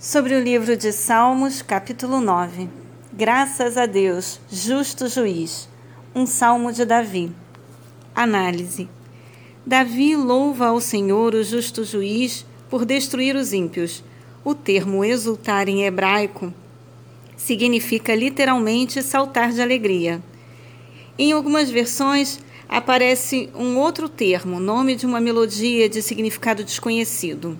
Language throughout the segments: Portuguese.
Sobre o livro de Salmos, capítulo 9. Graças a Deus, justo juiz. Um salmo de Davi. Análise. Davi louva ao Senhor, o justo juiz, por destruir os ímpios. O termo exultar em hebraico significa literalmente saltar de alegria. Em algumas versões, aparece um outro termo, nome de uma melodia de significado desconhecido.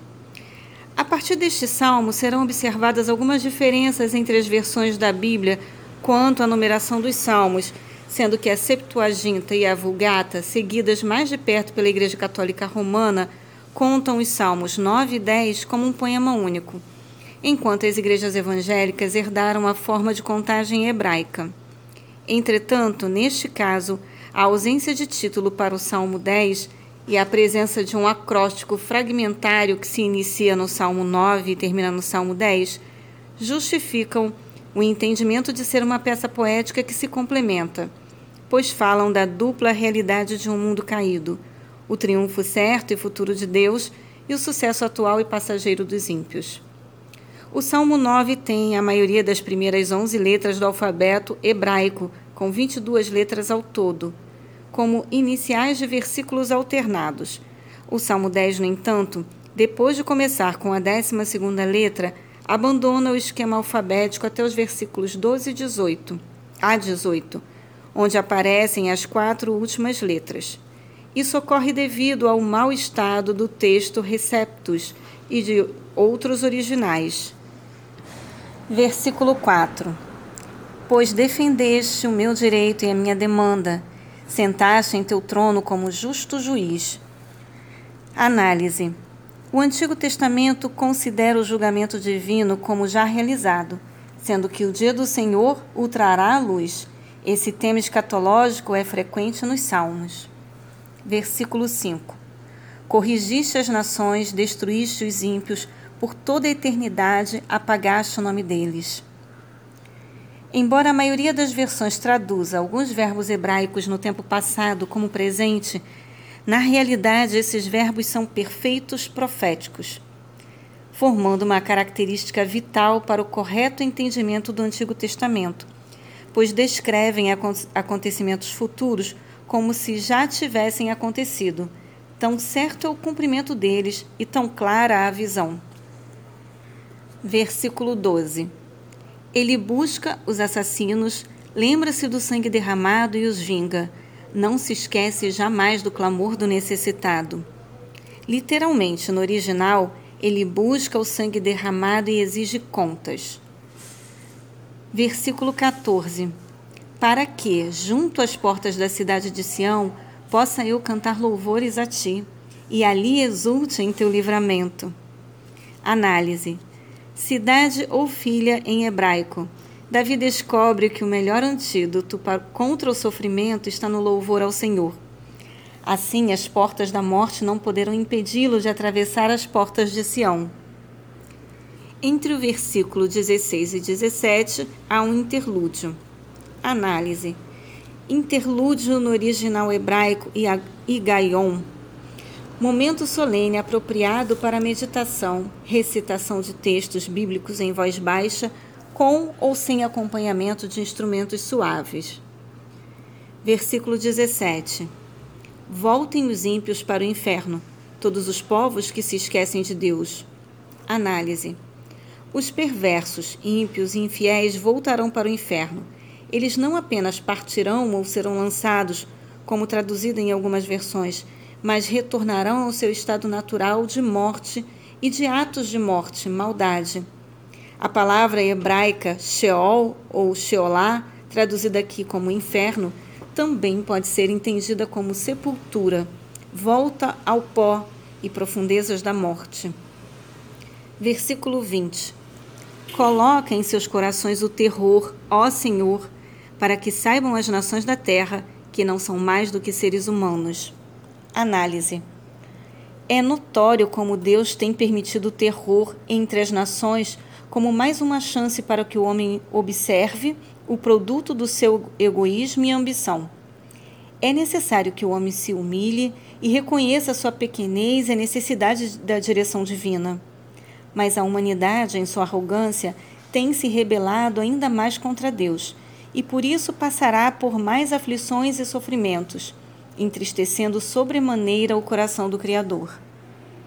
Partir deste salmo serão observadas algumas diferenças entre as versões da Bíblia quanto à numeração dos salmos, sendo que a Septuaginta e a Vulgata, seguidas mais de perto pela Igreja Católica Romana, contam os salmos 9 e 10 como um poema único, enquanto as igrejas evangélicas herdaram a forma de contagem hebraica. Entretanto, neste caso, a ausência de título para o Salmo 10 e a presença de um acróstico fragmentário que se inicia no Salmo 9 e termina no Salmo 10 justificam o entendimento de ser uma peça poética que se complementa, pois falam da dupla realidade de um mundo caído, o triunfo certo e futuro de Deus e o sucesso atual e passageiro dos ímpios. O Salmo 9 tem a maioria das primeiras 11 letras do alfabeto hebraico, com 22 letras ao todo como iniciais de versículos alternados. O Salmo 10, no entanto, depois de começar com a 12 letra, abandona o esquema alfabético até os versículos 12 e 18, a 18, onde aparecem as quatro últimas letras. Isso ocorre devido ao mau estado do texto Receptus e de outros originais. Versículo 4 Pois defendeste o meu direito e a minha demanda, Sentaste em teu trono como justo juiz. Análise. O Antigo Testamento considera o julgamento divino como já realizado, sendo que o dia do Senhor o trará à luz. Esse tema escatológico é frequente nos Salmos. Versículo 5. Corrigiste as nações, destruíste os ímpios, por toda a eternidade apagaste o nome deles. Embora a maioria das versões traduza alguns verbos hebraicos no tempo passado como presente, na realidade esses verbos são perfeitos proféticos, formando uma característica vital para o correto entendimento do Antigo Testamento, pois descrevem acontecimentos futuros como se já tivessem acontecido. Tão certo é o cumprimento deles e tão clara a visão. Versículo 12. Ele busca os assassinos, lembra-se do sangue derramado e os vinga. Não se esquece jamais do clamor do necessitado. Literalmente, no original, ele busca o sangue derramado e exige contas. Versículo 14. Para que, junto às portas da cidade de Sião, possa eu cantar louvores a ti, e ali exulte em teu livramento. Análise cidade ou filha em hebraico. Davi descobre que o melhor antídoto contra o sofrimento está no louvor ao Senhor. Assim, as portas da morte não poderão impedi-lo de atravessar as portas de Sião. Entre o versículo 16 e 17 há um interlúdio. Análise. Interlúdio no original hebraico Igaion Momento solene apropriado para meditação, recitação de textos bíblicos em voz baixa, com ou sem acompanhamento de instrumentos suaves. Versículo 17: Voltem os ímpios para o inferno, todos os povos que se esquecem de Deus. Análise: Os perversos, ímpios e infiéis voltarão para o inferno. Eles não apenas partirão ou serão lançados, como traduzido em algumas versões, mas retornarão ao seu estado natural de morte e de atos de morte, maldade. A palavra hebraica Sheol ou Sheolá, traduzida aqui como inferno, também pode ser entendida como sepultura, volta ao pó e profundezas da morte. Versículo 20. Coloca em seus corações o terror, ó Senhor, para que saibam as nações da terra que não são mais do que seres humanos. Análise. É notório como Deus tem permitido o terror entre as nações como mais uma chance para que o homem observe o produto do seu egoísmo e ambição. É necessário que o homem se humilhe e reconheça sua pequenez e a necessidade da direção divina. Mas a humanidade, em sua arrogância, tem se rebelado ainda mais contra Deus, e por isso passará por mais aflições e sofrimentos, entristecendo sobremaneira o coração do Criador.